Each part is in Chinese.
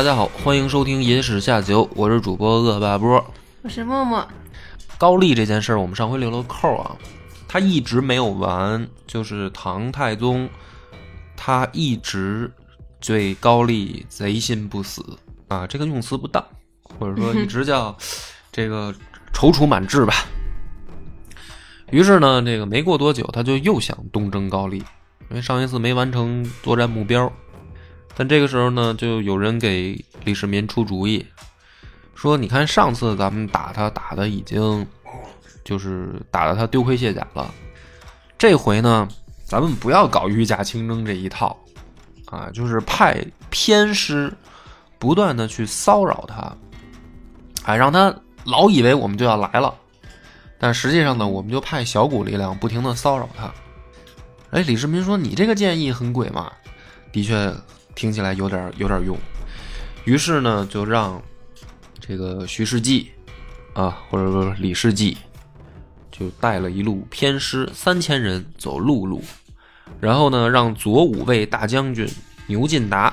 大家好，欢迎收听《野史下酒》，我是主播恶霸波。我是默默，高丽这件事儿，我们上回留了扣啊，他一直没有完，就是唐太宗，他一直对高丽贼心不死啊，这个用词不当，或者说一直叫这个 踌躇满志吧。于是呢，这个没过多久，他就又想东征高丽，因为上一次没完成作战目标。但这个时候呢，就有人给李世民出主意，说：“你看上次咱们打他打的已经，就是打的他丢盔卸甲了，这回呢，咱们不要搞御驾亲征这一套，啊，就是派偏师不断的去骚扰他，哎，让他老以为我们就要来了，但实际上呢，我们就派小股力量不停的骚扰他。”哎，李世民说：“你这个建议很鬼嘛，的确。”听起来有点有点用，于是呢，就让这个徐世绩啊，或者说李世绩，就带了一路偏师三千人走陆路，然后呢，让左武卫大将军牛进达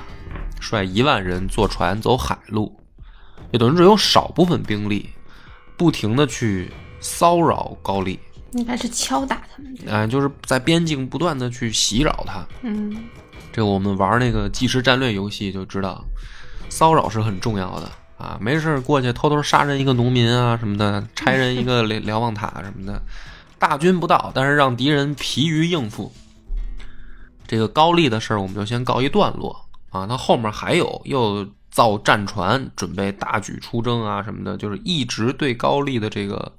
率一万人坐船走海路，也等于只有少部分兵力，不停的去骚扰高丽，应该是敲打他们，哎，就是在边境不断的去袭扰他，嗯。这个我们玩那个即时战略游戏就知道，骚扰是很重要的啊！没事过去偷偷杀人一个农民啊什么的，拆人一个 瞭瞭望塔什么的，大军不到，但是让敌人疲于应付。这个高丽的事儿我们就先告一段落啊，那后面还有又造战船，准备大举出征啊什么的，就是一直对高丽的这个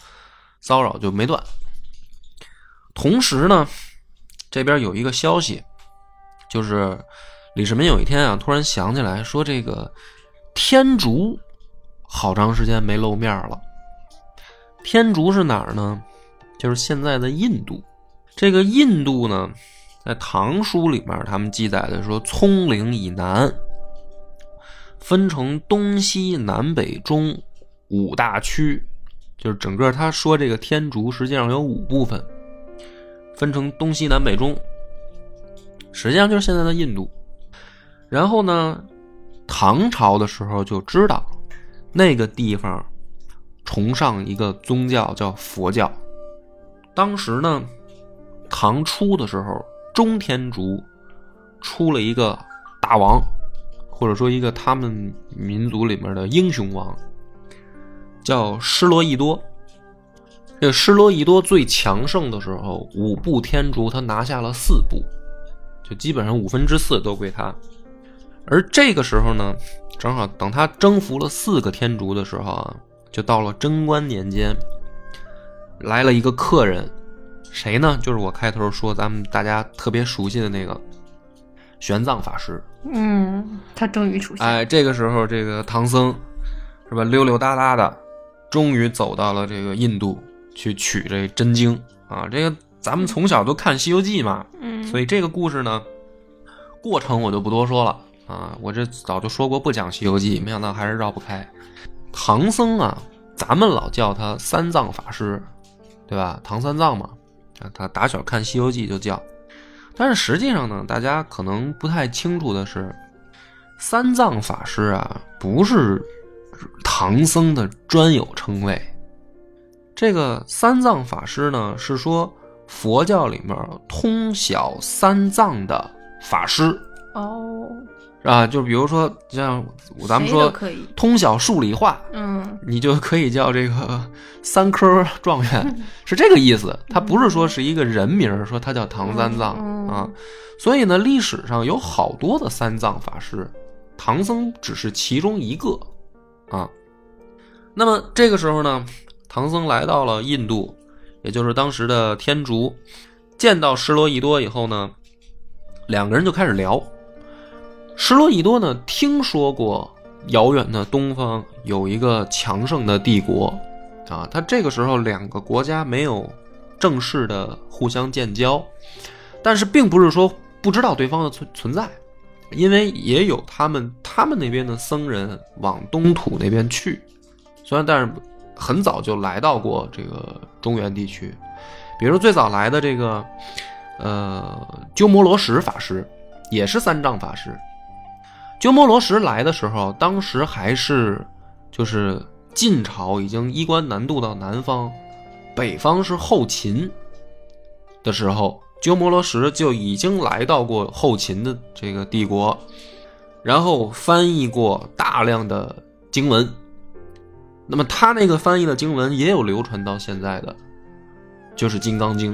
骚扰就没断。同时呢，这边有一个消息。就是李世民有一天啊，突然想起来说：“这个天竺好长时间没露面了。天竺是哪儿呢？就是现在的印度。这个印度呢，在唐书里面，他们记载的说，葱岭以南分成东西南北中五大区，就是整个他说这个天竺实际上有五部分，分成东西南北中。”实际上就是现在的印度，然后呢，唐朝的时候就知道那个地方崇尚一个宗教叫佛教。当时呢，唐初的时候，中天竺出了一个大王，或者说一个他们民族里面的英雄王，叫施罗易多。这个施罗易多最强盛的时候，五部天竺他拿下了四部。就基本上五分之四都归他，而这个时候呢，正好等他征服了四个天竺的时候啊，就到了贞观年间，来了一个客人，谁呢？就是我开头说咱们大家特别熟悉的那个玄奘法师。嗯，他终于出现。哎，这个时候这个唐僧是吧，溜溜达达的，终于走到了这个印度去取这真经啊，这个。咱们从小都看《西游记》嘛，嗯，所以这个故事呢，过程我就不多说了啊。我这早就说过不讲《西游记》，没想到还是绕不开。唐僧啊，咱们老叫他三藏法师，对吧？唐三藏嘛，啊，他打小看《西游记》就叫。但是实际上呢，大家可能不太清楚的是，三藏法师啊，不是唐僧的专有称谓。这个三藏法师呢，是说。佛教里面通晓三藏的法师哦，啊，就比如说像咱们说通晓数理化，嗯，你就可以叫这个三科状元，是这个意思。他不是说是一个人名，说他叫唐三藏啊。所以呢，历史上有好多的三藏法师，唐僧只是其中一个啊。那么这个时候呢，唐僧来到了印度。也就是当时的天竺，见到施罗伊多以后呢，两个人就开始聊。施罗伊多呢听说过遥远的东方有一个强盛的帝国，啊，他这个时候两个国家没有正式的互相建交，但是并不是说不知道对方的存存在，因为也有他们他们那边的僧人往东土那边去，虽然但是很早就来到过这个中原地区，比如最早来的这个呃鸠摩罗什法师，也是三藏法师。鸠摩罗什来的时候，当时还是就是晋朝已经衣冠南渡到南方，北方是后秦的时候，鸠摩罗什就已经来到过后秦的这个帝国，然后翻译过大量的经文。那么他那个翻译的经文也有流传到现在的，就是《金刚经》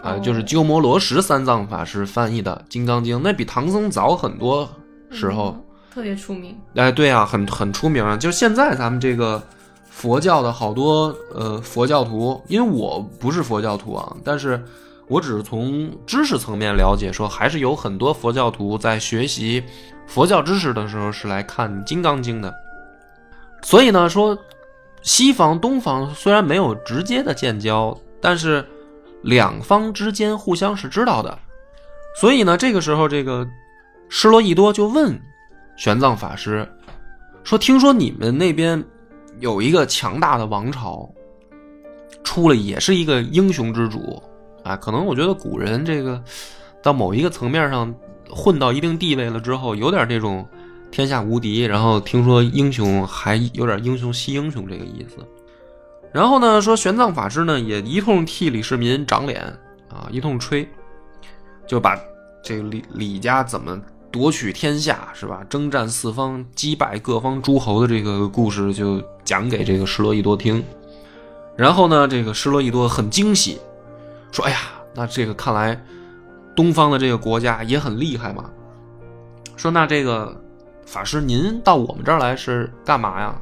啊、哦就是鸠摩罗什三藏法师翻译的《金刚经》，那比唐僧早很多时候。嗯特别出名。哎，对啊，很很出名啊。就现在咱们这个佛教的好多呃佛教徒，因为我不是佛教徒啊，但是我只是从知识层面了解，说还是有很多佛教徒在学习佛教知识的时候是来看《金刚经》的。所以呢，说西方东方虽然没有直接的建交，但是两方之间互相是知道的。所以呢，这个时候这个施罗易多就问玄奘法师说：“听说你们那边有一个强大的王朝，出了也是一个英雄之主啊。可能我觉得古人这个到某一个层面上混到一定地位了之后，有点这种天下无敌，然后听说英雄还有点英雄惜英雄这个意思。然后呢，说玄奘法师呢也一通替李世民长脸啊，一通吹，就把这个李李家怎么夺取天下是吧？征战四方，击败各方诸侯的这个故事就讲给这个施罗易多听。然后呢，这个施罗易多很惊喜，说：“哎呀，那这个看来东方的这个国家也很厉害嘛。”说：“那这个法师您到我们这儿来是干嘛呀？”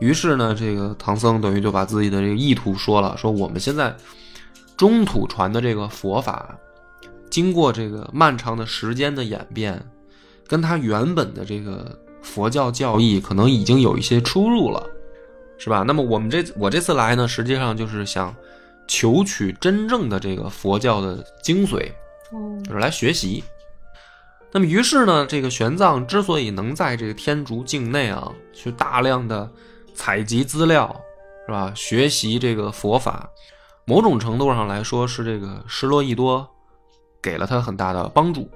于是呢，这个唐僧等于就把自己的这个意图说了，说我们现在中土传的这个佛法，经过这个漫长的时间的演变，跟他原本的这个佛教教义可能已经有一些出入了，是吧？那么我们这我这次来呢，实际上就是想求取真正的这个佛教的精髓，哦，就是来学习。那么于是呢，这个玄奘之所以能在这个天竺境内啊，去大量的采集资料，是吧？学习这个佛法，某种程度上来说是这个施罗易多给了他很大的帮助。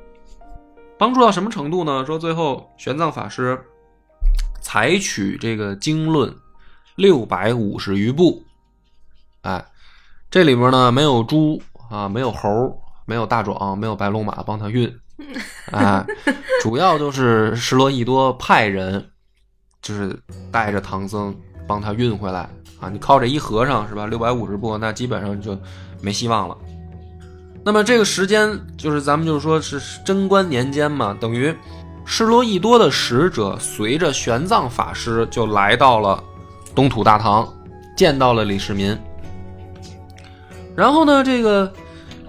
帮助到什么程度呢？说最后玄奘法师采取这个经论六百五十余部，哎，这里面呢没有猪啊，没有猴，没有大壮，没有白龙马帮他运，哎，主要就是施罗易多派人，就是带着唐僧帮他运回来啊。你靠这一和尚是吧？六百五十步，那基本上就没希望了。那么这个时间就是咱们就是说是贞观年间嘛，等于施罗易多的使者随着玄奘法师就来到了东土大唐，见到了李世民。然后呢，这个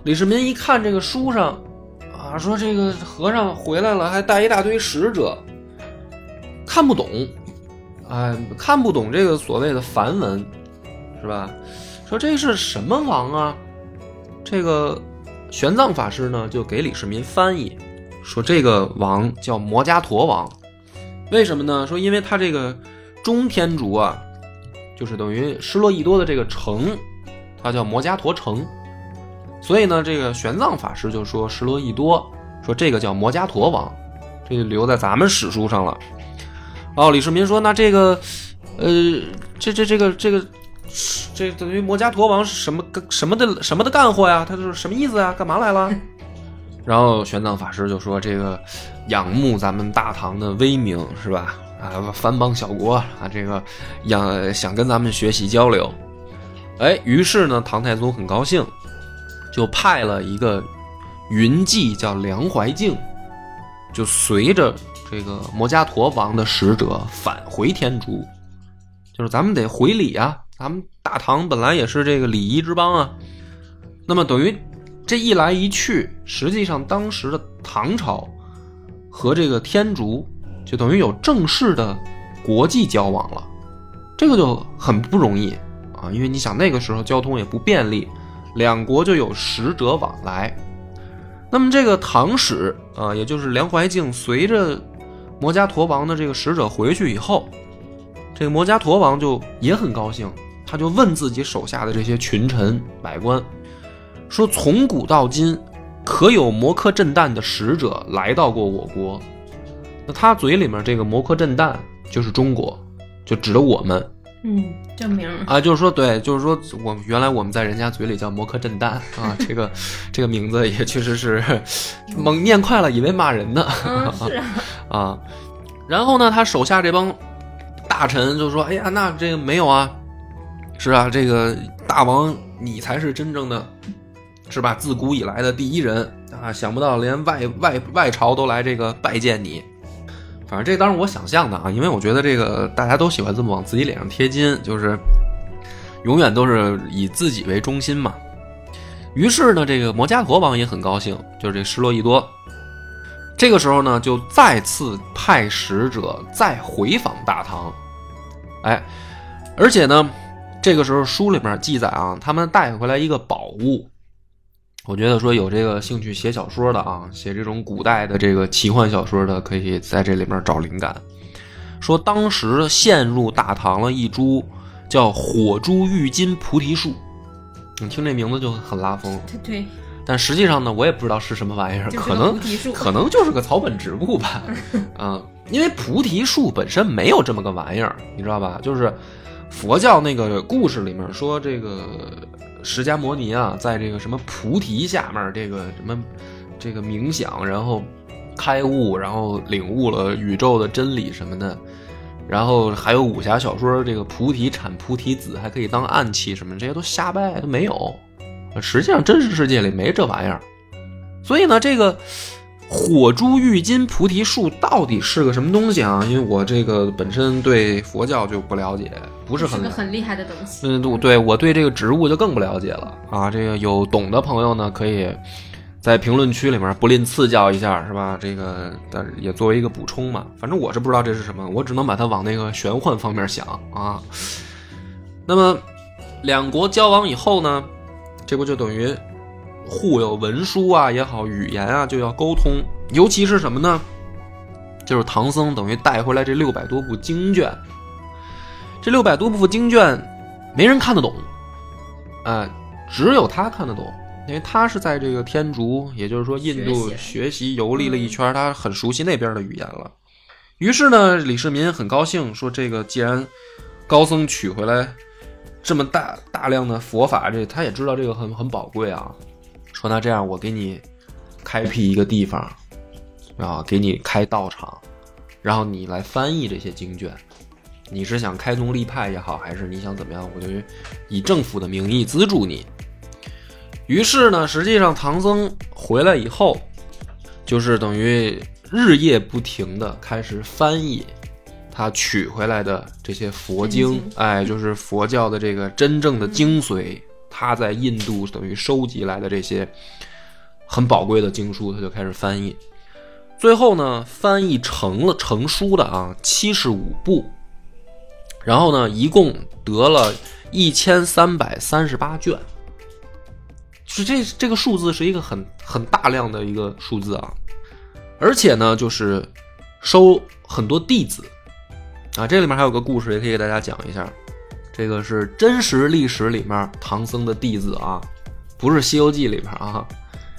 李世民一看这个书上啊，说这个和尚回来了，还带一大堆使者，看不懂，哎，看不懂这个所谓的梵文，是吧？说这是什么王啊？这个玄奘法师呢，就给李世民翻译，说这个王叫摩伽陀王，为什么呢？说因为他这个中天竺啊，就是等于施罗易多的这个城，它叫摩伽陀城，所以呢，这个玄奘法师就说石罗易多，说这个叫摩迦陀王，这就留在咱们史书上了。哦，李世民说，那这个，呃，这这这个这个。这等于摩迦陀王是什么什么的什么的干货呀？他就是什么意思啊？干嘛来了？然后玄奘法师就说：“这个仰慕咱们大唐的威名是吧？啊，藩邦小国啊，这个仰想跟咱们学习交流。”哎，于是呢，唐太宗很高兴，就派了一个云骑叫梁怀敬，就随着这个摩伽陀王的使者返回天竺，就是咱们得回礼啊。咱们大唐本来也是这个礼仪之邦啊，那么等于这一来一去，实际上当时的唐朝和这个天竺就等于有正式的国际交往了，这个就很不容易啊，因为你想那个时候交通也不便利，两国就有使者往来。那么这个唐使啊，也就是梁怀敬，随着摩伽陀王的这个使者回去以后，这个摩伽陀王就也很高兴，他就问自己手下的这些群臣百官，说从古到今，可有摩诃震旦的使者来到过我国？那他嘴里面这个摩诃震旦就是中国，就指的我们嗯，证明啊，就是说对，就是说我原来我们在人家嘴里叫摩诃震旦啊，这个这个名字也确实是猛念快了，以为骂人呢。嗯 是 啊，啊，然后呢，他手下这帮大臣就说：“哎呀，那这个没有啊，是啊，这个大王你才是真正的，是吧？自古以来的第一人啊！想不到连外外外朝都来这个拜见你。反正这当然我想象的啊，因为我觉得这个大家都喜欢这么往自己脸上贴金，就是永远都是以自己为中心嘛。于是呢，这个摩加陀王也很高兴，就是这施洛伊多。这个时候呢，就再次派使者再回访大唐，哎，而且呢，这个时候书里面记载啊，他们带回来一个宝物。我觉得说有这个兴趣写小说的啊，写这种古代的这个奇幻小说的，可以在这里面找灵感。说当时陷入大唐了一株叫火珠玉金菩提树，你听这名字就很拉风，对对，但实际上呢，我也不知道是什么玩意儿，可能可能就是个草本植物吧，啊，因为菩提树本身没有这么个玩意儿，你知道吧？就是佛教那个故事里面说，这个释迦摩尼啊，在这个什么菩提下面，这个什么这个冥想，然后开悟，然后领悟了宇宙的真理什么的。然后还有武侠小说，这个菩提产菩提子，还可以当暗器什么，这些都瞎掰，都没有。实际上，真实世界里没这玩意儿。所以呢，这个火珠玉金菩提树到底是个什么东西啊？因为我这个本身对佛教就不了解，不是很是个很厉害的东西。嗯，对对我对这个植物就更不了解了啊。这个有懂的朋友呢，可以在评论区里面不吝赐教一下，是吧？这个但是也作为一个补充嘛。反正我是不知道这是什么，我只能把它往那个玄幻方面想啊。那么两国交往以后呢，这不就等于互有文书啊也好，语言啊就要沟通，尤其是什么呢？就是唐僧等于带回来这六百多部经卷，这六百多部经卷没人看得懂，啊、只有他看得懂，因为他是在这个天竺，也就是说印度学习游历了一圈，他很熟悉那边的语言了。于是呢，李世民很高兴，说这个既然高僧取回来这么大大量的佛法，这他也知道这个很很宝贵啊。说那这样，我给你开辟一个地方，啊，给你开道场，然后你来翻译这些经卷。你是想开宗立派也好，还是你想怎么样？我就以政府的名义资助你。于是呢，实际上唐僧回来以后，就是等于日夜不停的开始翻译他取回来的这些佛经哎，就是佛教的这个真正的精髓。他在印度等于收集来的这些很宝贵的经书，他就开始翻译。最后呢，翻译成了成书的啊，七十五部。然后呢，一共得了一千三百三十八卷，是这这个数字是一个很很大量的一个数字啊，而且呢，就是收很多弟子啊，这里面还有个故事，也可以给大家讲一下。这个是真实历史里面唐僧的弟子啊，不是《西游记》里面啊，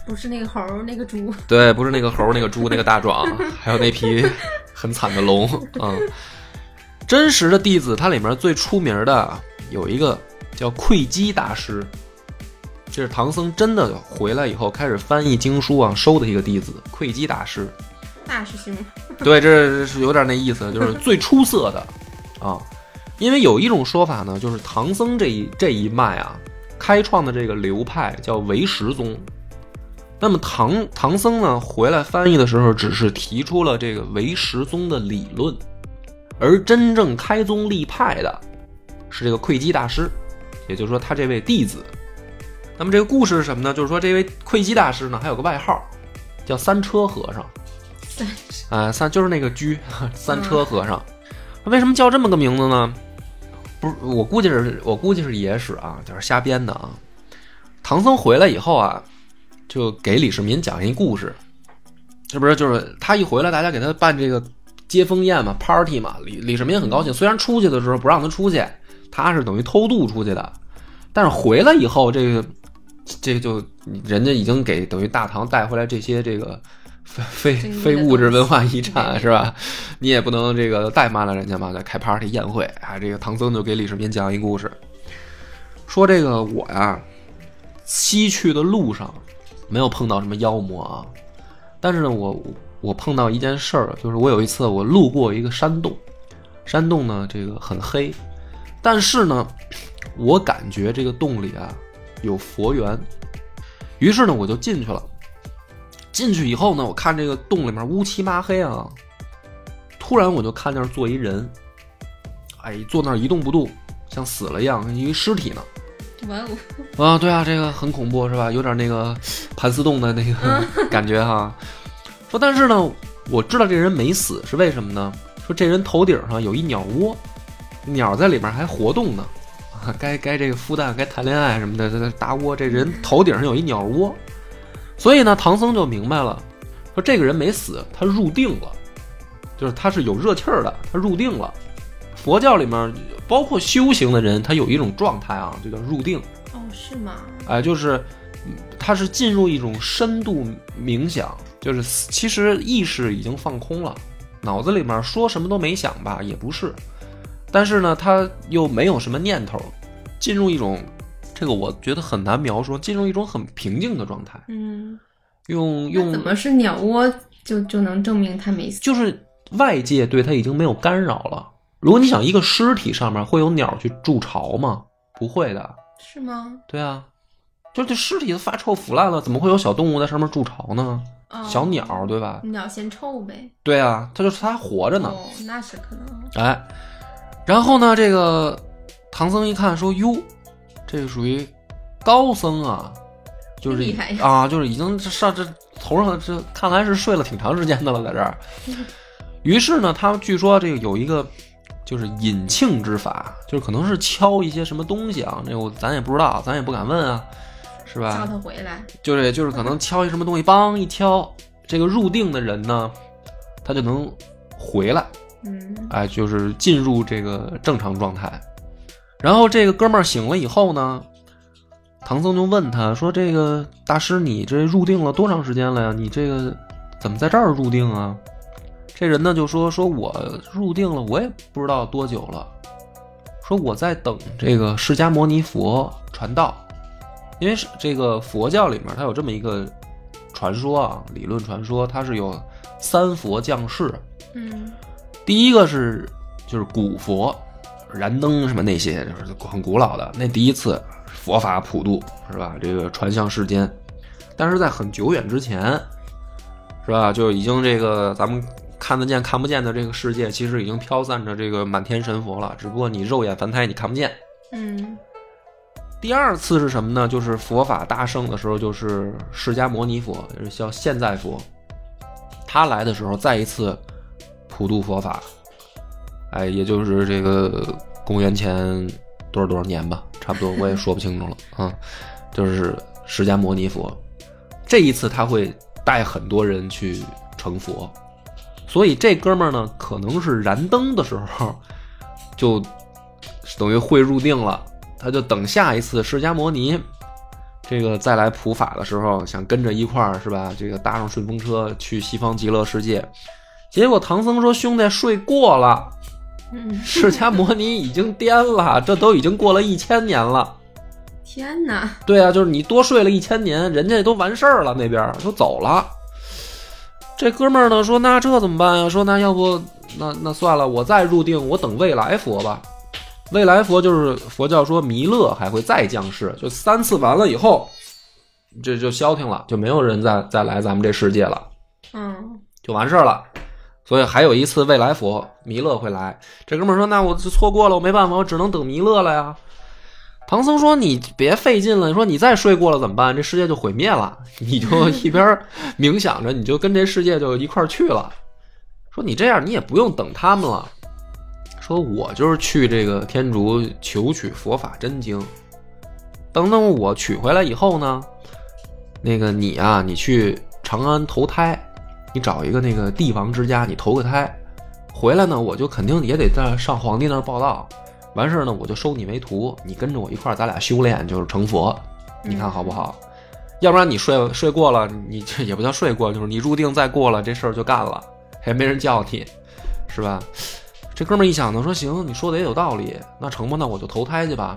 不是那个猴儿，那个猪，对，不是那个猴儿、那个猪、那个大壮，还有那匹很惨的龙啊。真实的弟子，它里面最出名的有一个叫慧基大师，这是唐僧真的回来以后开始翻译经书啊收的一个弟子，慧基大师。大师兄，对，这是有点那意思，就是最出色的啊。因为有一种说法呢，就是唐僧这一这一脉啊，开创的这个流派叫唯识宗。那么唐唐僧呢回来翻译的时候，只是提出了这个唯识宗的理论，而真正开宗立派的是这个慧基大师，也就是说他这位弟子。那么这个故事是什么呢？就是说这位慧基大师呢还有个外号叫三车和尚。三十哎，三就是那个居三车和尚。为什么叫这么个名字呢？不是，我估计是我估计是野史啊，就是瞎编的啊。唐僧回来以后啊，就给李世民讲一故事，是不是？就是他一回来，大家给他办这个接风宴嘛，party 嘛。李李世民很高兴，虽然出去的时候不让他出去，他是等于偷渡出去的，但是回来以后，这个这个就人家已经给等于大唐带回来这些这个非非非物质文化遗产是吧？你也不能这个怠慢了人家嘛，在开 party 宴会啊。这个唐僧就给李世民讲一故事，说这个我呀，西去的路上没有碰到什么妖魔啊，但是呢，我我碰到一件事儿，就是我有一次我路过一个山洞，山洞呢这个很黑，但是呢，我感觉这个洞里啊有佛缘，于是呢我就进去了。进去以后呢，我看这个洞里面乌漆麻黑啊，突然我就看那儿坐一人，哎，坐那儿一动不动，像死了一样，跟一尸体呢。哇哦，啊，对啊，这个很恐怖是吧？有点那个盘丝洞的那个 感觉哈。说但是呢，我知道这人没死是为什么呢？说这人头顶上有一鸟窝，鸟在里面还活动呢，啊，该该这个孵蛋，该谈恋爱什么的，这这搭窝，这人 头顶上有一鸟窝，所以呢，唐僧就明白了，说这个人没死，他入定了，就是他是有热气儿的，他入定了。佛教里面包括修行的人，他有一种状态啊，就叫入定。哦，是吗？哎，就是嗯他是进入一种深度冥想，就是其实意识已经放空了，脑子里面说什么都没想吧，也不是，但是呢，他又没有什么念头，进入一种这个我觉得很难描述，进入一种很平静的状态，嗯，用用怎么是鸟窝就就能证明它没死？就是外界对它已经没有干扰了。如果你想一个尸体上面会有鸟去筑巢吗？不会的，是吗？对啊，就这尸体都发臭腐烂了，怎么会有小动物在上面筑巢呢？哦小鸟对吧？鸟嫌臭呗。对啊，它就是它活着呢。哦，那是可能。哎，然后呢，这个唐僧一看说：“哟，这个属于高僧啊，就是厉害呀啊，就是已经上这头上这看来是睡了挺长时间的了，在这儿。于是呢，他据说这个有一个就是引磬之法，就是可能是敲一些什么东西啊，那我咱也不知道，咱也不敢问啊，是吧？叫他回来。就是就是可能敲一什么东西，梆一敲，这个入定的人呢，他就能回来，嗯，哎，就是进入这个正常状态。然后这个哥们儿醒了以后呢，唐僧就问他说：“这个大师，你这入定了多长时间了呀？你这个怎么在这儿入定啊？”这人呢就说：“说我入定了，我也不知道多久了。说我在等这个释迦牟尼佛传道，因为是这个佛教里面它有这么一个传说啊，理论传说，它是有三佛降世。嗯，第一个是就是古佛，燃灯什么那些，就是很古老的那第一次佛法普渡是吧？这个传向世间，但是在很久远之前，是吧？就已经这个咱们看得见看不见的这个世界，其实已经飘散着这个满天神佛了，只不过你肉眼凡胎你看不见。嗯，第二次是什么呢？就是佛法大盛的时候，就是释迦牟尼佛，也是叫现在佛。他来的时候，再一次普渡佛法，哎，也就是这个公元前多少多少年吧，差不多我也说不清楚了啊。就是释迦牟尼佛，这一次他会带很多人去成佛，所以这哥们儿呢，可能是燃灯的时候就等于会入定了。他就等下一次释迦摩尼这个再来普法的时候，想跟着一块儿是吧？这个搭上顺风车去西方极乐世界。结果唐僧说：“兄弟，睡过了，释迦摩尼已经颠了，这都已经过了一千年了。天哪！对啊，就是你多睡了一千年，人家都完事儿了，那边儿都走了。这哥们儿呢说：那这怎么办呀？说那要不那那算了，我再入定，我等未来佛吧。未来佛就是佛教说弥勒还会再降世，就三次完了以后，这就消停了，就没有人再再来咱们这世界了，嗯，就完事儿了。所以还有一次未来佛弥勒会来。这哥们说：“那我就错过了，我没办法，我只能等弥勒了呀。”唐僧说：“你别费劲了，你说你再睡过了怎么办？这世界就毁灭了，你就一边冥想着，你就跟这世界就一块去了。说你这样你也不用等他们了，说我就是去这个天竺求取佛法真经，等等我取回来以后呢，那个你啊，你去长安投胎，你找一个那个帝王之家，你投个胎，回来呢，我就肯定也得在上皇帝那儿报道，完事儿呢，我就收你为徒，你跟着我一块儿，咱俩修炼就是成佛，你看好不好？要不然你睡睡过了，你这也不叫睡过，就是你入定再过了，这事儿就干了，还没人叫你，是吧？这哥们儿一想呢，说行，你说的也有道理，那成吧，那我就投胎去吧。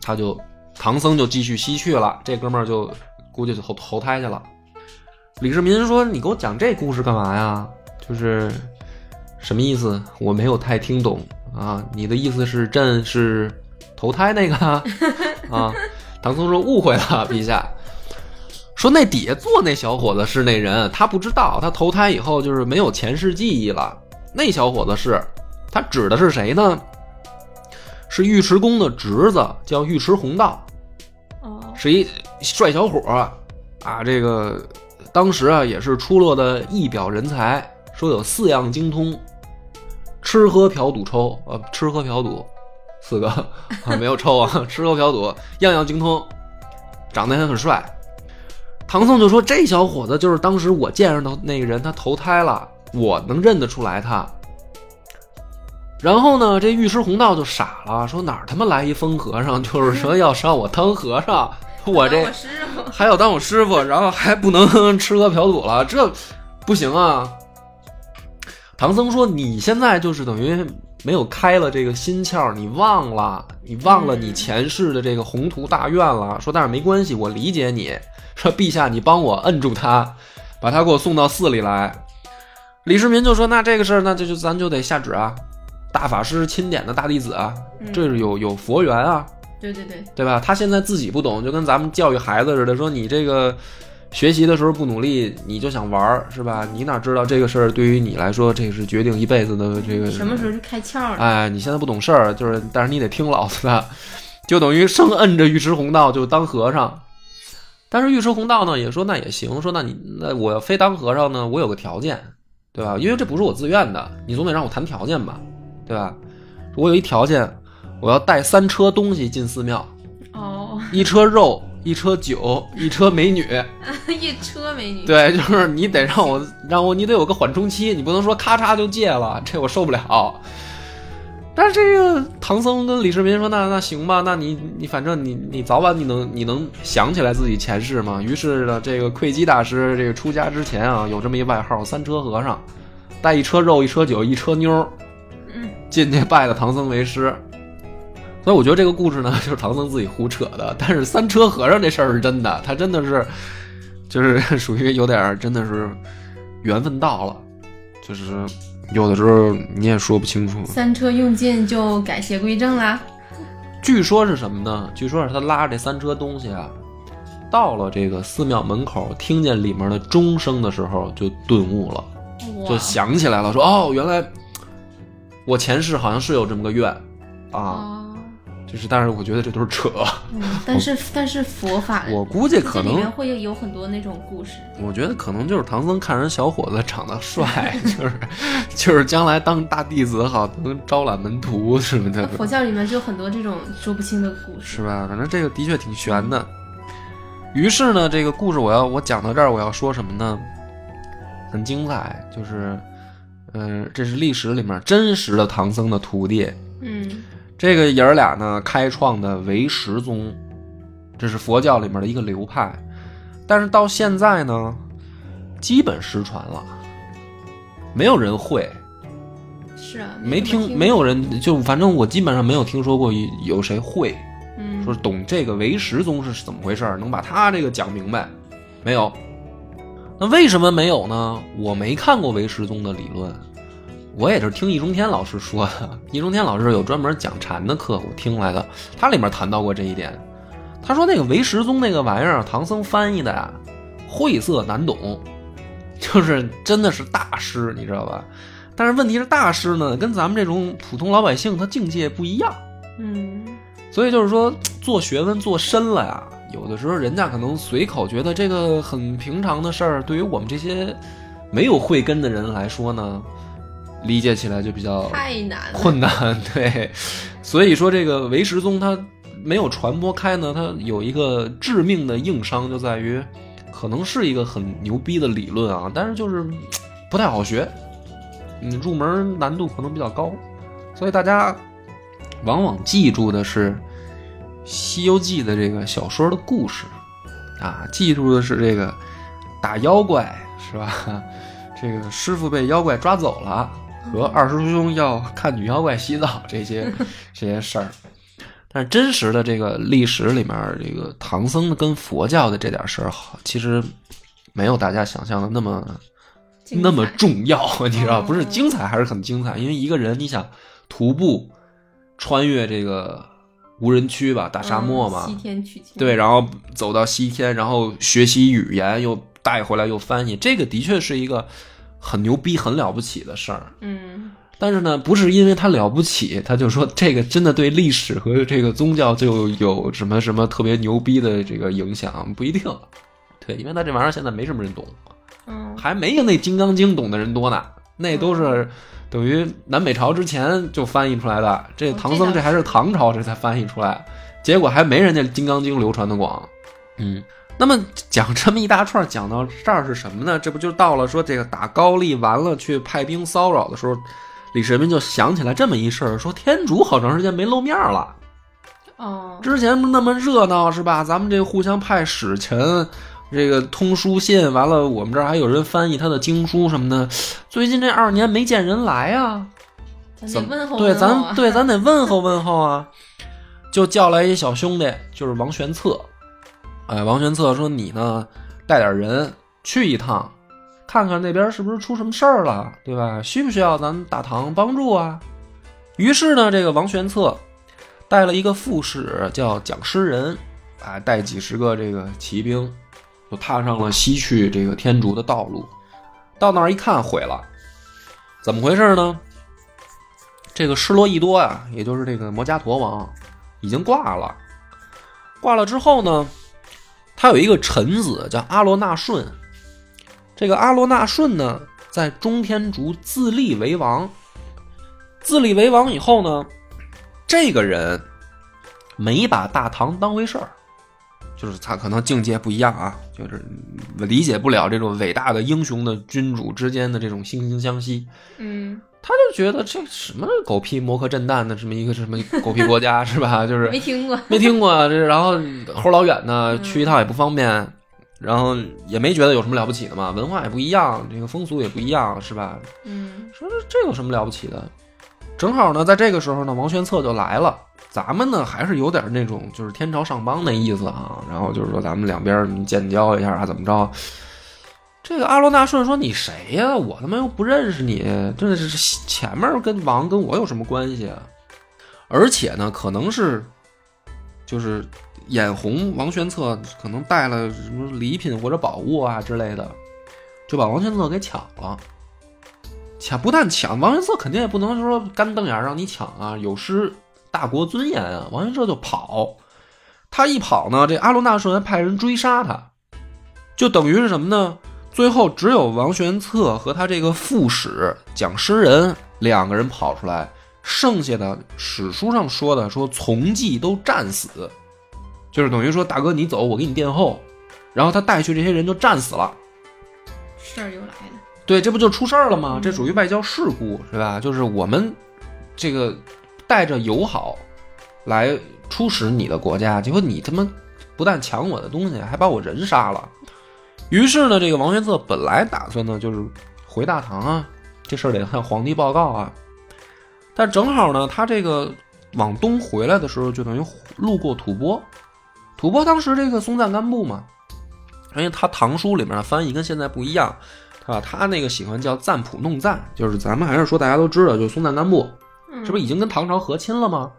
他就唐僧就继续西去了，这哥们儿就估计就投投胎去了。李世民说：“你给我讲这故事干嘛呀？就是什么意思？我没有太听懂啊。你的意思是朕是投胎那个啊？”唐僧说：“误会了，陛下。说那底下坐那小伙子是那人，他不知道，他投胎以后就是没有前世记忆了。那小伙子是，他指的是谁呢？是尉迟恭的侄子，叫尉迟洪道。”哦，是一帅小伙啊，这个当时啊也是出落的一表人才，说有四样精通：吃喝嫖赌抽，呃，吃喝嫖赌四个啊，没有抽啊，吃喝嫖赌样样精通，长得也很帅。唐僧就说：“这小伙子就是当时我见着的那个人，他投胎了，我能认得出来他。”然后呢，这尉迟洪道就傻了，说哪儿他妈来一疯和尚，就是说要让我当和尚，我这还要当我师傅，然后还不能 吃喝嫖赌了，这不行啊！唐僧说：“你现在就是等于没有开了这个心窍，你忘了，你忘了你前世的这个宏图大愿了。说但是没关系，我理解你。说陛下，你帮我摁住他，把他给我送到寺里来。”李世民就说：“那这个事儿，那这就咱就得下旨啊，大法师钦点的大弟子啊，嗯这是有有佛缘啊。”对对对，对吧？他现在自己不懂，就跟咱们教育孩子似的，说你这个学习的时候不努力，你就想玩儿，是吧？你哪知道这个事儿对于你来说，这是决定一辈子的这个什么时候就开窍了？哎，你现在不懂事儿，就是，但是你得听老子的，就等于生摁着尉迟洪道就当和尚。但是尉迟洪道呢也说那也行，说那你那我要非当和尚呢，我有个条件，对吧？因为这不是我自愿的，你总得让我谈条件吧，对吧？我有一条件，我要带三车东西进寺庙，哦，一车肉，一车酒，一车美女。一车美女，对，就是你得让我让我你得有个缓冲期，你不能说咔嚓就戒了，这我受不了。但是这个唐僧跟李世民说：“那那行吧，那你你反正你你早晚你能你能想起来自己前世吗？”于是呢，这个窥基大师这个出家之前啊，有这么一外号“三车和尚”，带一车肉，一车酒，一车妞进去拜了唐僧为师。所以我觉得这个故事呢，就是唐僧自己胡扯的。但是三车和尚这事儿是真的，他真的是，就是 属于有点儿真的是缘分到了，就是有的时候你也说不清楚。三车用尽就改邪归正啦。据说是什么呢？据说是他拉着这三车东西啊，到了这个寺庙门口，听见里面的钟声的时候，就顿悟了，就想起来了，说哦，原来我前世好像是有这么个愿啊。哦，就是，但是我觉得这都是扯。嗯，但是但是佛法，我估计可能里面，会有很多那种故事。我觉得可能就是唐僧看人小伙子长得帅，就是就是将来当大弟子好，能招揽门徒什么的，佛教里面就有很多这种说不清的故事。是吧？反正这个的确挺悬的。于是呢，这个故事我要我讲到这儿，我要说什么呢？很精彩，就是，嗯、这是历史里面真实的唐僧的徒弟，嗯这个爷儿俩呢，开创的唯识宗，这是佛教里面的一个流派，但是到现在呢，基本失传了，没有人会，是啊，没听，没有人就反正我基本上没有听说过有有谁会。嗯。说懂这个唯识宗是怎么回事，能把他这个讲明白，没有。那为什么没有呢？我没看过唯识宗的理论，我也是听易中天老师说的。易中天老师有专门讲禅的课，我听来的，他里面谈到过这一点。他说那个唯识宗那个玩意儿，唐僧翻译的呀，晦涩难懂，就是真的是大师，你知道吧？但是问题是大师呢，跟咱们这种普通老百姓他境界不一样。嗯所以就是说，做学问做深了呀，有的时候人家可能随口觉得这个很平常的事儿，对于我们这些没有慧根的人来说呢，理解起来就比较太难。困难。对，所以说这个唯识宗它没有传播开呢，它有一个致命的硬伤，就在于可能是一个很牛逼的理论啊，但是就是不太好学，你，入门难度可能比较高，所以大家往往记住的是《西游记》的这个小说的故事啊，记住的是这个打妖怪是吧？这个师傅被妖怪抓走了，和二师兄要看女妖怪洗澡这些 这些事儿。但是真实的这个历史里面，这个唐僧跟佛教的这点事儿，好，其实没有大家想象的那么那么重要，你知道，哦不是精彩还是很精彩，因为一个人你想徒步穿越这个无人区吧，大沙漠嘛，嗯西天取经。对，然后走到西天，然后学习语言，又带回来又翻译，这个的确是一个很牛逼、很了不起的事儿。嗯，但是呢，不是因为他了不起，他就说这个真的对历史和这个宗教就有什么什么特别牛逼的这个影响，不一定。对，因为他这玩意儿现在没什么人懂，嗯，还没有那《金刚经》懂的人多呢。那都是等于南北朝之前就翻译出来的，这哦唐僧这还是唐朝这才翻译出来，结果还没人家《金刚经》流传的广。嗯，那么讲这么一大串，讲到这儿是什么呢？这不就到了说这个打高丽完了去派兵骚扰的时候，李世民就想起来这么一事儿，说天竺好长时间没露面了。哦，之前那么热闹是吧？咱们这互相派使臣，这个通书信，完了我们这儿还有人翻译他的经书什么的。最近这二年没见人来啊，咱怎么得问候对问候啊咱对咱得问候问候啊，就叫来一小兄弟，就是王玄策。哎，王玄策说：“你呢，带点人去一趟，看看那边是不是出什么事儿了，对吧？需不需要咱大唐帮助啊？”于是呢，这个王玄策带了一个副使叫蒋师仁，啊，带几十个这个骑兵，就踏上了西去这个天竺的道路。到那儿一看，毁了，怎么回事呢？这个施罗易多啊，也就是这个摩伽陀王，已经挂了。挂了之后呢，他有一个臣子叫阿罗那顺。这个阿罗那顺呢，在中天竺自立为王。自立为王以后呢，这个人没把大唐当回事儿，就是他可能境界不一样啊，就是理解不了这种伟大的英雄的君主之间的这种惺惺相惜。嗯，他就觉得这什么狗屁摩诃震旦的这么一个什么狗屁国家 是吧？就是没听过。没听过啊这，然后齁老远的去一趟也不方便，然后也没觉得有什么了不起的嘛，文化也不一样，这个风俗也不一样，是吧？嗯，说这这有什么了不起的？正好呢，在这个时候呢，王玄策就来了。咱们呢还是有点那种就是天朝上邦那意思啊，然后就是说咱们两边建交一下啊，怎么着？这个阿罗那顺说：“你谁呀、我他妈又不认识你，这是前面跟王跟我有什么关系啊？而且呢，可能是就是眼红王玄策，可能带了什么礼品或者宝物啊之类的，就把王玄策给抢了。抢不但抢，王玄策肯定也不能说干瞪眼让你抢啊，有失大国尊严啊。王玄策就跑，他一跑呢，这阿罗那顺还派人追杀他，就等于是什么呢？最后只有王玄策和他这个副使蒋诗仁两个人跑出来，剩下的史书上说的说从骑都战死，就是等于说大哥你走，我给你殿后，然后他带去这些人就战死了。事儿又来了。对，这不就出事儿了吗嗯？这属于外交事故，是吧？就是我们这个带着友好来出使你的国家，结果你他妈不但抢我的东西，还把我人杀了。于是呢，这个王玄策本来打算呢，就是回大唐啊，这事儿得向皇帝报告啊。但正好呢，他这个往东回来的时候，就等于路过吐蕃。吐蕃当时这个松赞干布嘛，因为他唐书里面的翻译跟现在不一样，啊，他那个喜欢叫赞普弄赞，就是咱们还是说大家都知道，就是松赞干布，这不已经跟唐朝和亲了吗？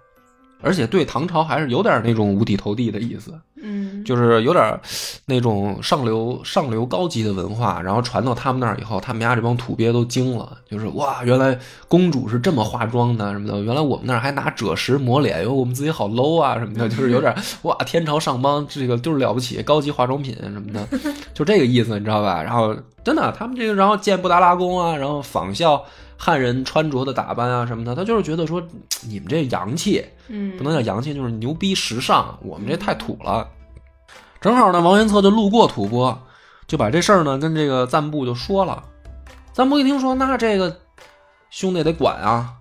而且对唐朝还是有点那种五体投地的意思，嗯，就是有点那种上流上流高级的文化，然后传到他们那儿以后，他们家这帮土鳖都惊了，就是哇，原来公主是这么化妆的什么的，原来我们那儿还拿赭石抹脸，哟，我们自己好 low 啊什么的，就是有点 哇，天朝上邦这个就是了不起，高级化妆品什么的，就这个意思，你知道吧？然后真的，他们这个然后建布达拉宫啊，然后仿效汉人穿着的打扮啊什么的，他就是觉得说 你们这洋气，嗯，不能叫洋气，就是牛逼时尚。我们这太土了。正好呢，王元策就路过吐蕃，就把这事儿呢跟这个赞布就说了。赞布一听说，那这个兄弟得管啊，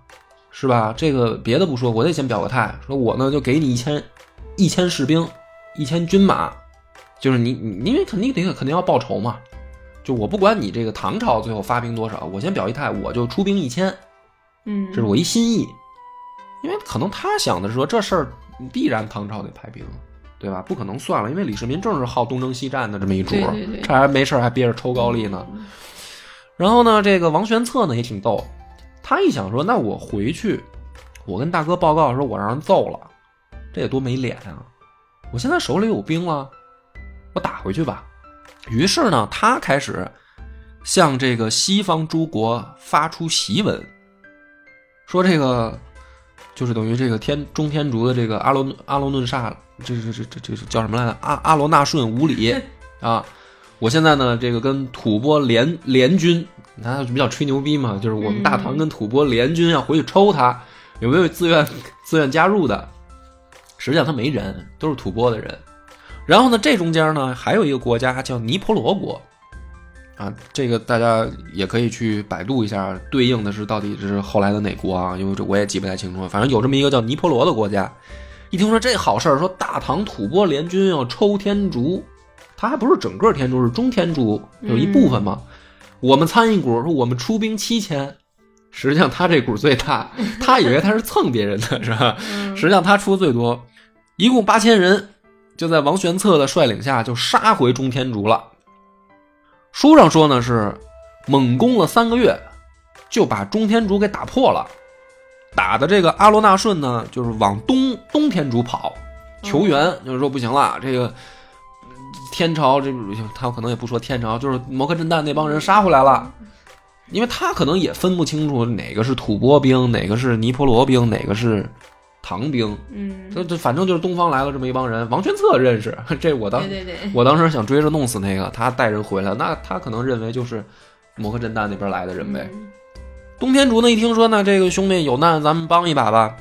是吧？这个别的不说，我得先表个态，说我呢就给你一千一千士兵，一千军马，就是你你因为肯定得肯定要报仇嘛。就我不管你这个唐朝最后发兵多少，我先表一态，我就出兵一千，嗯，这是我一心意。因为可能他想的是说这事儿必然唐朝得派兵，对吧？不可能算了，因为李世民正是好东征西战的这么一主这还没事还憋着抽高丽呢。然后呢，这个王玄策呢也挺逗，他一想说，那我回去，我跟大哥报告说，我让人揍了，这也多没脸啊！我现在手里有兵了，我打回去吧。于是呢，他开始向这个西方诸国发出檄文，说这个就是等于这个天中天竺的这个阿罗阿罗顿萨，这这这这这这叫什么来着？阿阿罗那顺无礼 啊！我现在呢，这个跟吐蕃联联军，他比较吹牛逼嘛，就是我们大唐跟吐蕃联军要回去抽他，有没有自愿自愿加入的？实际上他没人，都是吐蕃的人。然后呢，这中间呢还有一个国家叫尼泊罗国，啊，这个大家也可以去百度一下，对应的是到底是后来的哪国啊？因为这我也记不太清楚，反正有这么一个叫尼泊罗的国家。一听说这好事儿，说大唐吐蕃联军要抽天竺，他还不是整个天竺，是中天竺有一部分嘛。我们参一股，说我们出兵七千，实际上他这股最大，他以为他是蹭别人的是吧？嗯实际上他出的最多，一共八千人，就在王玄策的率领下就杀回中天竺了。书上说呢是猛攻了三个月，就把中天竺给打破了，打的这个阿罗那顺呢就是往东东天竺跑求援，就是说不行了，这个天朝这他可能也不说天朝，就是摩诃震旦那帮人杀回来了。因为他可能也分不清楚哪个是吐蕃兵，哪个是尼泊罗兵，哪个是唐兵，嗯，这这反正就是东方来了这么一帮人。王玄策认识，这我当我当时想追着弄死那个，他带人回来，那他可能认为就是摩诃震旦那边来的人呗。嗯东天竺呢一听说那这个兄弟有难，咱们帮一把吧，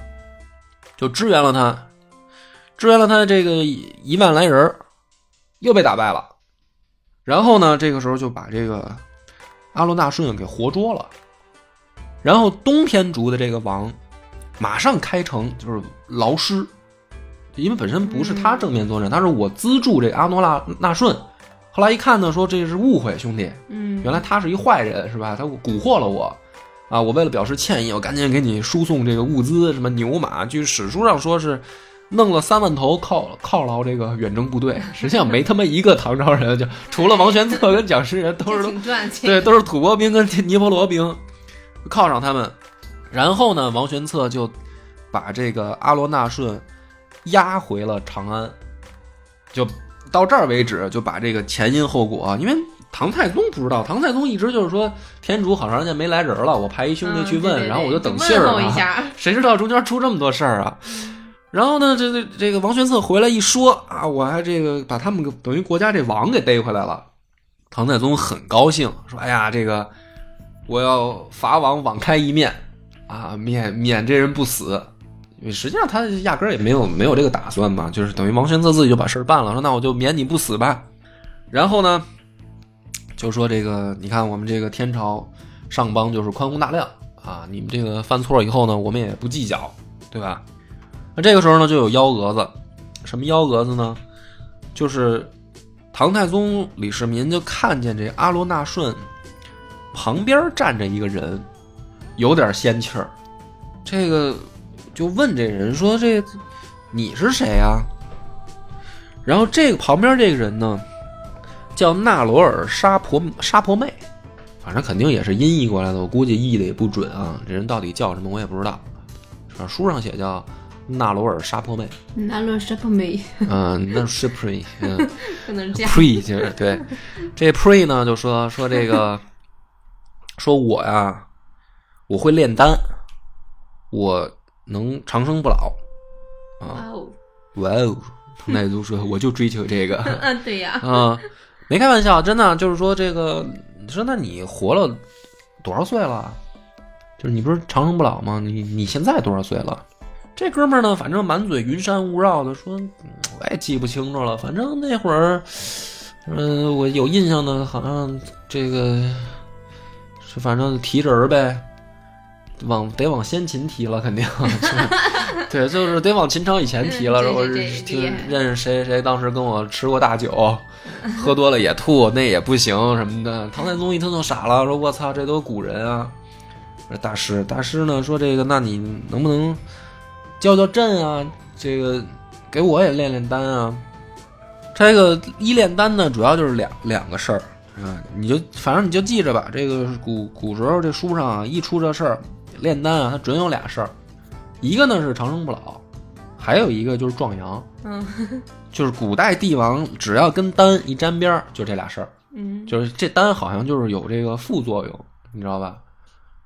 就支援了他，支援了他这个一万来人，又被打败了。然后呢，这个时候就把这个阿罗那顺给活捉了。然后东天竺的这个王马上开城就是劳师，因为本身不是他正面作战，他是我资助这阿诺拉纳顺。后来一看呢，说这是误会，兄弟，嗯，原来他是一坏人，是吧？他蛊惑了我，啊！我为了表示歉意，我赶紧给你输送这个物资，什么牛马。据史书上说是弄了三万头犒犒劳这个远征部队，实际上没他妈一个唐朝人，就除了王玄策跟蒋师人，都是对，都是吐蕃兵跟尼泊罗兵，犒赏他们。然后呢，王玄策就把这个阿罗那顺押回了长安，就到这儿为止，就把这个前因后果，因为唐太宗不知道，唐太宗一直就是说天竺好长时间没来人了，我派一兄弟去问，嗯对对对然后我就等就信儿啊，问候一下，谁知道中间出这么多事儿啊？然后呢，这这这个王玄策回来一说啊，我还这个把他们等于国家这王给逮回来了。唐太宗很高兴，说：“哎呀，这个我要法网网开一面啊，免免这人不死。”因为实际上他压根儿也没有没有这个打算嘛，就是等于王玄策自己就把事儿办了，说：“那我就免你不死吧。”然后呢，就说这个，你看我们这个天朝上邦就是宽宏大量啊，你们这个犯错以后呢，我们也不计较，对吧？那这个时候呢，就有幺蛾子，什么幺蛾子呢？就是唐太宗李世民就看见这阿罗那顺旁边站着一个人，有点仙气儿，这个就问这人说：“这你是谁啊？”然后这个旁边这个人呢，叫纳罗尔沙婆沙婆妹，反正肯定也是音译过来的，我估计译的也不准啊。这人到底叫什么我也不知道，是吧？书上写叫纳罗尔沙婆妹，纳罗尔沙婆妹？嗯，那是 pre，嗯 可能是这样。pre 就是对，这 pre 呢就说说这个，说我呀，我会炼丹，我能长生不老。哇哦，哇哦，唐太宗说我就追求这个，嗯，对呀，啊，没开玩笑，真的就是说这个，你说那你活了多少岁了？就是你不是长生不老吗？你你现在多少岁了？这哥们儿呢，反正满嘴云山雾绕的说，嗯我也记不清楚了。反正那会儿，嗯、我有印象的，好像这个是反正提人儿呗，往得往先秦提了，肯定。对，就是得往秦朝以前提了。我听认识谁谁当时跟我吃过大酒，喝多了也吐，那也不行什么的。唐太宗一听就傻了，说：“我操，这都古人啊！”说大师，大师呢说这个，那你能不能教教朕啊？这个给我也练练丹啊。这个一炼丹呢，主要就是两两个事儿啊，你就反正你就记着吧。这个古古时候这书上啊，一出这事儿，炼丹啊，它准有俩事儿，一个呢是长生不老，还有一个就是壮阳。嗯 就是古代帝王只要跟丹一沾边儿，就这俩事儿。嗯，就是这丹好像就是有这个副作用，你知道吧？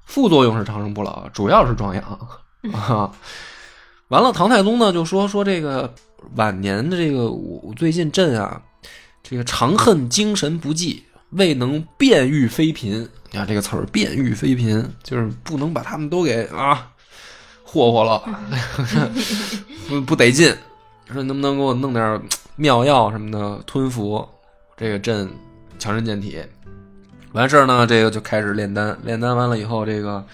副作用是长生不老，主要是壮阳啊。完了，唐太宗呢就说说这个晚年的这个我最近朕啊，这个长恨精神不济，未能变育妃嫔。你看这个词儿“变育妃嫔”，就是不能把他们都给啊霍霍了，不不得劲。说能不能给我弄点妙药什么的吞服？这个朕强身健体。完事儿呢，这个就开始炼丹。炼丹完了以后，这个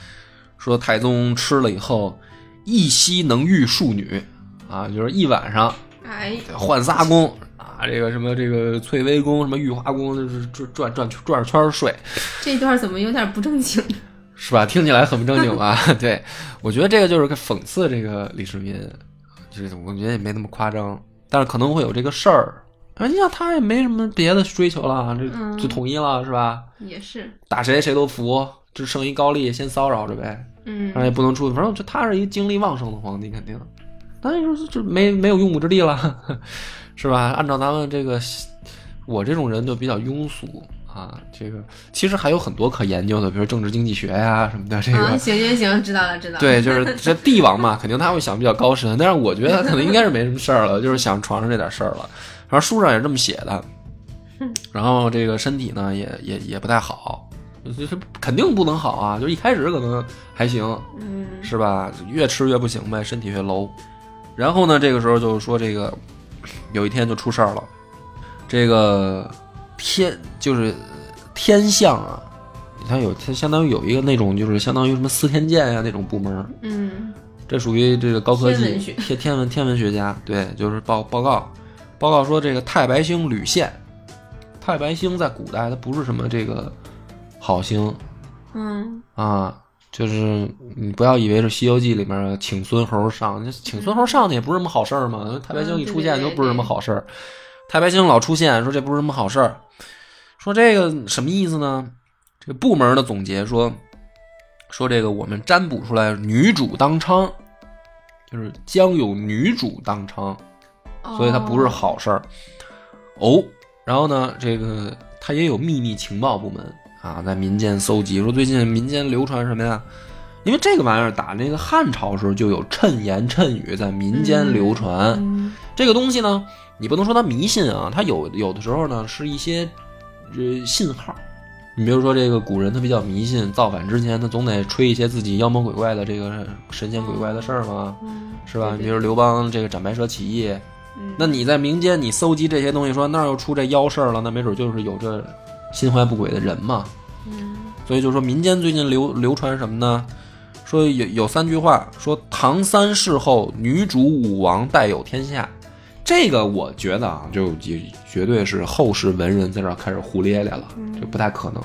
说太宗吃了以后，一夕能育庶女啊，就是一晚上哎，换仨宫啊，这个什么这个翠微宫、什么玉华宫，就是转转转转着圈儿睡，这段怎么有点不正经？是吧？听起来很不正经吧？对，我觉得这个就是个讽刺这个李世民，就是我觉得也没那么夸张，但是可能会有这个事儿。啊，你想他也没什么别的追求了，这嗯就统一了是吧？也是，打谁谁都服，就剩一高丽先骚扰着呗，嗯反正也不能出去。反正就他是一精力旺盛的皇帝，肯定。但是说这没没有用武之地了，是吧？按照咱们这个，我这种人就比较庸俗啊。这个其实还有很多可研究的，比如政治经济学呀、什么的。这个、啊，行行行，知道了知道了。对，就是 这帝王嘛，肯定他会想比较高深，但是我觉得他可能应该是没什么事儿了，就是想床上这点事儿了。然后书上也这么写的。然后这个身体呢，也也也不太好，就是肯定不能好啊。就一开始可能还行，嗯是吧？越吃越不行呗，身体越 low。然后呢，这个时候就是说这个有一天就出事儿了，这个天就是天象啊，它有它相当于有一个那种就是相当于什么司天监呀、那种部门，嗯。这属于这个高科技天天文天文学家，对，就是报报告。报告说这个太白星屡现，太白星在古代它不是什么这个好星。嗯。啊，就是你不要以为是《西游记》里面请孙猴上，那请孙猴上去也不是什么好事儿嘛，太白星一出现嗯对对就不是什么好事儿，太白星老出现，说这不是什么好事儿，说这个什么意思呢？这个部门的总结说，说这个我们占卜出来女主当昌，就是将有女主当昌，所以它不是好事儿。哦，然后呢，这个它也有秘密情报部门啊，在民间搜集，说最近民间流传什么呀？因为这个玩意儿打那个汉朝时候就有谶言谶语在民间流传，嗯这个东西呢，你不能说它迷信啊，它有有的时候呢是一些呃信号。你比如说这个古人他比较迷信，造反之前他总得吹一些自己妖魔鬼怪的这个神仙鬼怪的事儿嘛，嗯是吧？对对比如刘邦这个斩白蛇起义，嗯那你在民间你搜集这些东西，说那儿又出这妖事儿了，那没准就是有这心怀不轨的人嘛。嗯所以就说民间最近流流传什么呢？说有有三句话，说唐三世后，女主武王代有天下。这个我觉得啊，就也绝对是后世文人在这儿开始胡咧咧了，这不太可能。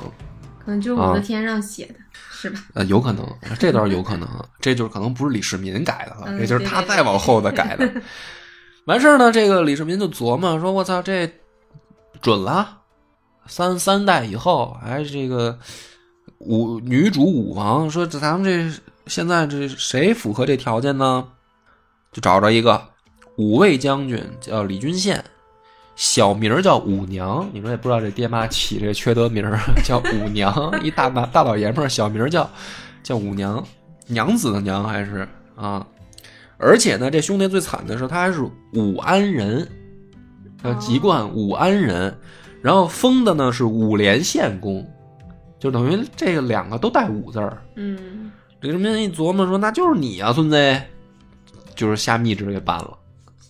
可能就是武则天让写的，是吧？呃，有可能，这倒是有可能，这就是可能不是李世民改的了，嗯这就是他再往后的改的。完事儿呢，这个李世民就琢磨说：“我操，这准了，三三代以后，哎，这个武女主武王说，这咱们这现在这谁符合这条件呢？就找着一个五位将军，叫李君宪，小名叫五娘。你说也不知道这爹妈起这缺德名 叫五娘，一大大大老爷们儿，小名叫叫五娘，娘子的娘还是啊？而且呢，这兄弟最惨的是他还是武安人，叫籍贯武安人，然后封的呢是五连县公，就等于这个两个都带五字儿。嗯，李世民一琢磨说：“那就是你啊，孙子！”就是下密旨给办了，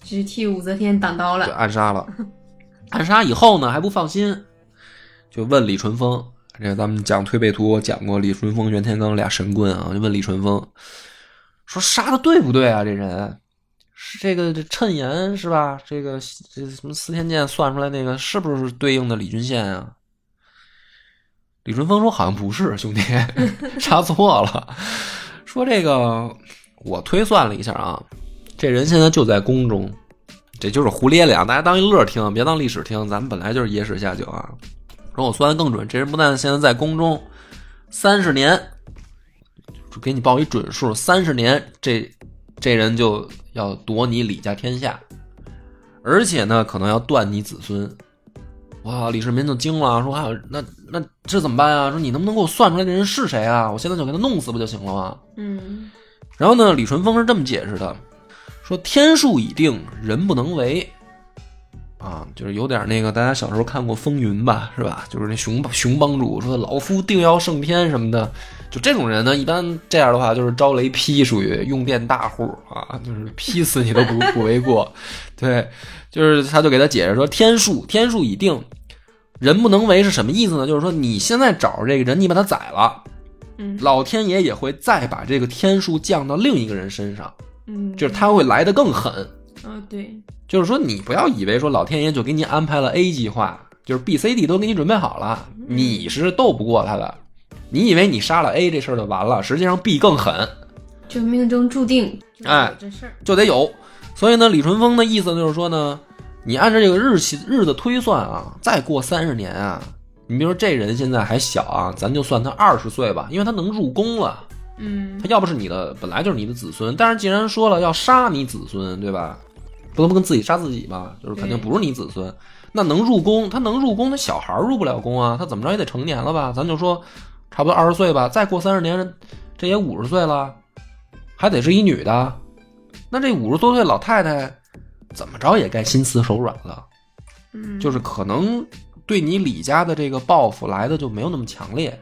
只替武则天挡刀就了。暗杀了。暗杀以后呢，还不放心，就问李淳风。这咱们讲推背图，我讲过李淳风、袁天罡俩神棍啊，就问李淳风说：“杀的对不对啊？这人是这个这谶言是吧？这个这什么司天监算出来那个是不是对应的李君羡啊？”李淳风说：“好像不是，兄弟，查错了。说这个我推算了一下啊，这人现在就在宫中，这就是胡咧咧啊，大家当一乐听，别当历史听。咱们本来就是野史下酒啊。说我算的更准，这人不但现在在宫中三十年，就给你报一准数，三十年这这人就要夺你李家天下，而且呢，可能要断你子孙。哇！李世民就惊了，说：“还有那那这怎么办啊？说你能不能给我算出来这人是谁啊？我现在就给他弄死不就行了吗？”嗯然后呢，李淳风是这么解释的，说天数已定，人不能为。啊，就是有点那个，大家小时候看过《风云》吧，是吧？就是那熊熊帮主说老夫定要胜天什么的，就这种人呢，一般这样的话就是招雷劈，属于用电大户啊，就是劈死你都不 不为过。对，就是他就给他解释说，天数天数已定，人不能为是什么意思呢？就是说你现在找这个人，你把他宰了。嗯老天爷也会再把这个天数降到另一个人身上，嗯，就是他会来的更狠。哦对，就是说，你不要以为说老天爷就给你安排了 A 计划，就是 B、C、D 都给你准备好了，你是斗不过他的。你以为你杀了 A 这事儿就完了，实际上 B 更狠，就命中注定，就是哎这事儿。就得有。所以呢，李淳风的意思就是说呢，你按照这个日期日子推算啊，再过三十年啊，你比如说这人现在还小啊，咱就算他二十岁吧，因为他能入宫了。嗯他要不是你的，本来就是你的子孙，但是既然说了要杀你子孙，对吧？不能不跟自己杀自己嘛，就是肯定不是你子孙。那能入宫，他能入宫，他小孩入不了宫啊，他怎么着也得成年了吧？咱就说差不多二十岁吧，再过三十年，这也五十岁了，还得是一女的。那这五十多岁老太太怎么着也该心慈手软了，嗯，就是可能对你李家的这个报复来的就没有那么强烈，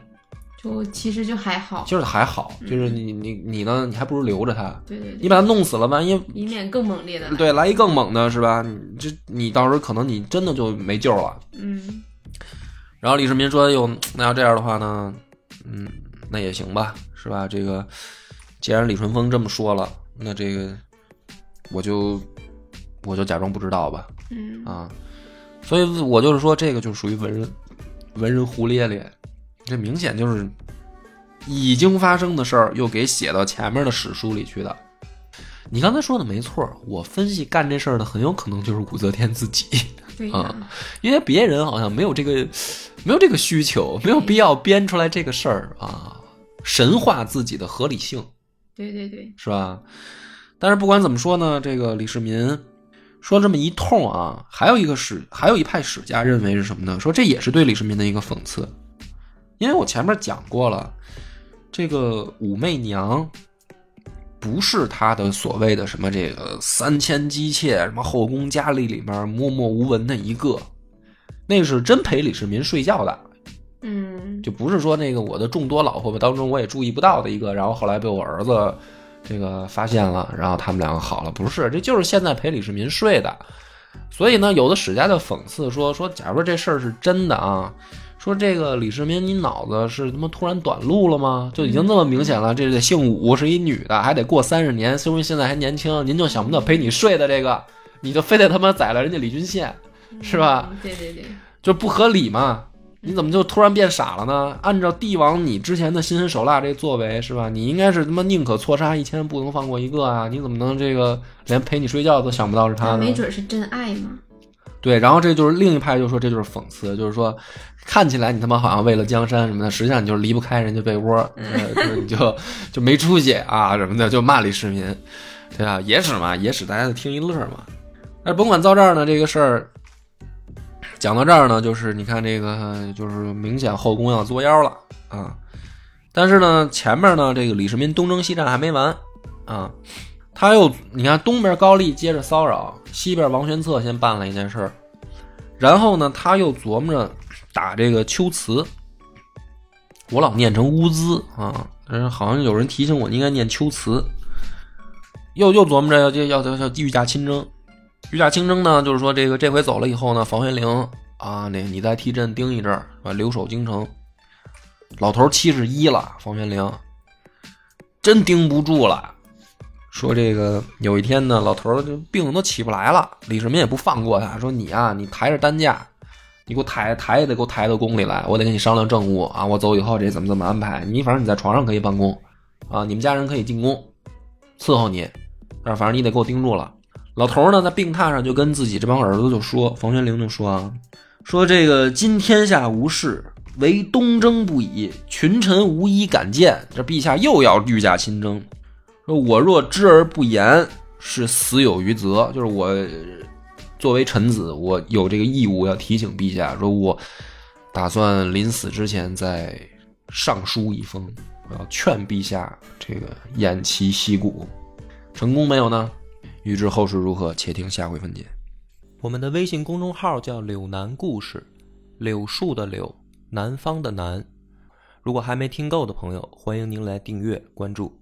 就其实就还好，就是还好，就是你你你呢，你还不如留着他。对对对，你把他弄死了，万一以免更猛烈的来。对来一更猛的是吧？你这你到时候可能你真的就没救了。嗯然后李世民说：“哟，那要这样的话呢，嗯，那也行吧，是吧？这个既然李淳风这么说了，那这个我就我就假装不知道吧，嗯啊，所以我就是说，这个就属于文人文人胡咧咧，这明显就是已经发生的事儿，又给写到前面的史书里去的。你刚才说的没错，我分析干这事儿的很有可能就是武则天自己，对呀，因为别人好像没有这个没有这个需求，没有必要编出来这个事儿啊，神化自己的合理性。对对对，是吧？但是不管怎么说呢，这个李世民说这么一通啊，还有一个史，还有一派史家认为是什么呢？说这也是对李世民的一个讽刺，因为我前面讲过了，这个武媚娘不是他的所谓的什么这个三千姬妾，什么后宫佳丽里面默默无闻的一个，那是真陪李世民睡觉的。嗯就不是说那个我的众多老婆们当中我也注意不到的一个，然后后来被我儿子这个发现了，然后他们两个好了，不是，这就是现在陪李世民睡的。所以呢，有的史家就讽刺说说，假如说这事儿是真的啊，说这个李世民你脑子是他妈突然短路了吗？就已经这么明显了，这得姓武，是一女的，还得过三十年，说明现在还年轻，您就想不到陪你睡的这个，你就非得他妈宰了人家李君羡，是吧？嗯对对对，就不合理嘛。你怎么就突然变傻了呢？按照帝王你之前的心狠手辣这作为是吧？你应该是他妈宁可错杀一千，不能放过一个啊！你怎么能这个连陪你睡觉都想不到是他呢？没准是真爱嘛。对，然后这就是另一派就说这就是讽刺，就是说看起来你他妈好像为了江山什么的，实际上你就是离不开人家被窝，呃就是你就就没出息啊什么的，就骂李世民，对啊，野史嘛，野史大家就听一乐嘛。但是甭管到这儿呢，这个事儿讲到这儿呢，就是你看这个就是明显后宫要作妖了啊。但是呢，前面呢这个李世民东征西战还没完啊，他又你看东边高丽接着骚扰，西边王玄策先办了一件事儿，然后呢他又琢磨着打这个龟兹，我老念成乌兹啊，但是好像有人提醒我应该念龟兹，又又琢磨着要要要要御驾亲征，御驾亲征呢，就是说这个这回走了以后呢，房玄龄啊，那你再替朕盯一阵儿，是吧？留守京城。老头七十一了，房玄龄真盯不住了。说这个有一天呢，老头就病都起不来了，李世民也不放过他，说你啊，你抬着担架，你给我抬抬也得给我抬到宫里来，我得跟你商量政务啊。我走以后这怎么怎么安排？你反正你在床上可以办公啊，你们家人可以进宫伺候你，但是反正你得给我盯住了。老头儿呢，在病榻上就跟自己这帮儿子就说，房玄龄就说啊，说这个今天下无事。唯东征不已，群臣无一敢谏。这陛下又要御驾亲征，我若知而不言，是死有余责。就是我作为臣子，我有这个义务要提醒陛下，说我打算临死之前再上书一封，我要劝陛下这个偃旗息鼓。成功没有呢？欲知后事如何，且听下回分解。我们的微信公众号叫“柳南故事”，柳树的柳。南方的南，如果还没听够的朋友，欢迎您来订阅关注。